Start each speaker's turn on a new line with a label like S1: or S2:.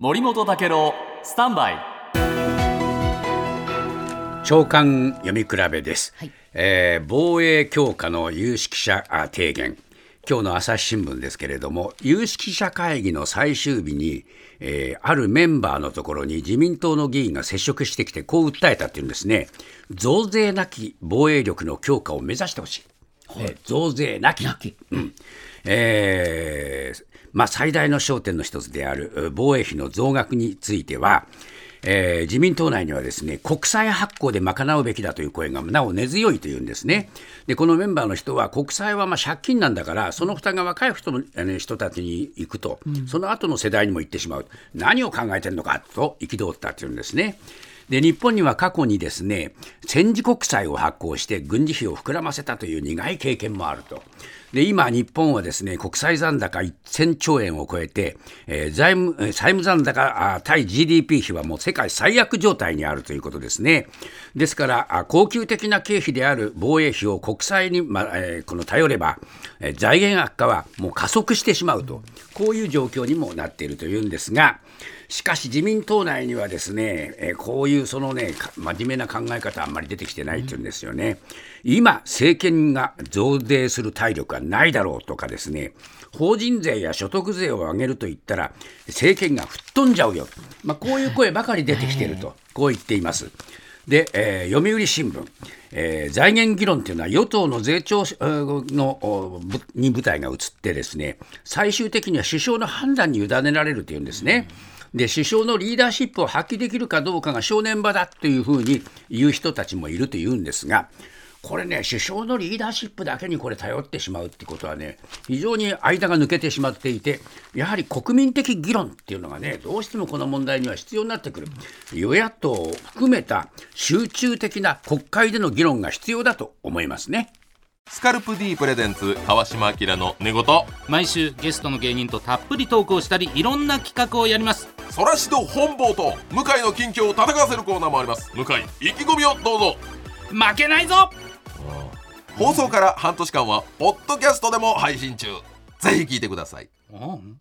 S1: 森本武郎スタンバイ。
S2: 長官読み比べです、
S3: はい。
S2: えー防衛強化の有識者あ提言。今日の朝日新聞ですけれども有識者会議の最終日に、えーあるメンバーのところに自民党の議員が接触してきてこう訴えたっていうんですね。増税なき防衛力の強化を目指してほしい、えー増税なき。
S3: なき。
S2: うんえーまあ、最大の焦点の一つである防衛費の増額については、えー自民党内にはですね国債発行で賄うべきだという声がなお根強いというんですね。でこのメンバーの人は国債はま借金なんだからその負担が若い人のあの人たちに行くと、その後の世代にも行ってしまう何を考えてるのかと憤ったというんですね。で日本には過去にですね戦時国債を発行して軍事費を膨らませたという苦い経験もあると。で今、日本はですね国際残高1000兆円を超えて、えー財務債務残高あ対 GDP 比はもう世界最悪状態にあるということですね。ですから、あ恒久的な経費である防衛費を国債に、まえーこの頼れば、えー財源悪化はもう加速してしまうと、こういう状況にもなっているというんですが、しかし自民党内にはですね、えこういうそのね、真面目な考え方あんまり出てきてないっていうんですよね。今、政権が増税する体力はないだろうとかですね、法人税や所得税を上げると言ったら、政権が吹っ飛んじゃうよ。まあ、こういう声ばかり出てきてると、こう言っています。で、えー読売新聞、えー財源議論というのは与党の税調えーのに舞台が移ってですね最終的には首相の判断に委ねられるというんですね。で首相のリーダーシップを発揮できるかどうかが正念場だというふうに言う人たちもいるというんですがこれね首相のリーダーシップだけにこれ頼ってしまうってことはね非常に間が抜けてしまっていてやはり国民的議論っていうのがねどうしてもこの問題には必要になってくる。与野党を含めた集中的な国会での議論が必要だと思いますね。
S4: スカルプ D プレゼンツ川島明の寝言。
S5: 毎週ゲストの芸人とたっぷりトークをしたりいろんな企画をやります。
S4: そらしど本坊と向井の近況を戦わせるコーナーもあります。向井意気込みをどうぞ。
S5: 負けないぞ
S4: 放送から半年間はポッドキャストでも配信中。ぜひ聞いてください。
S5: うん。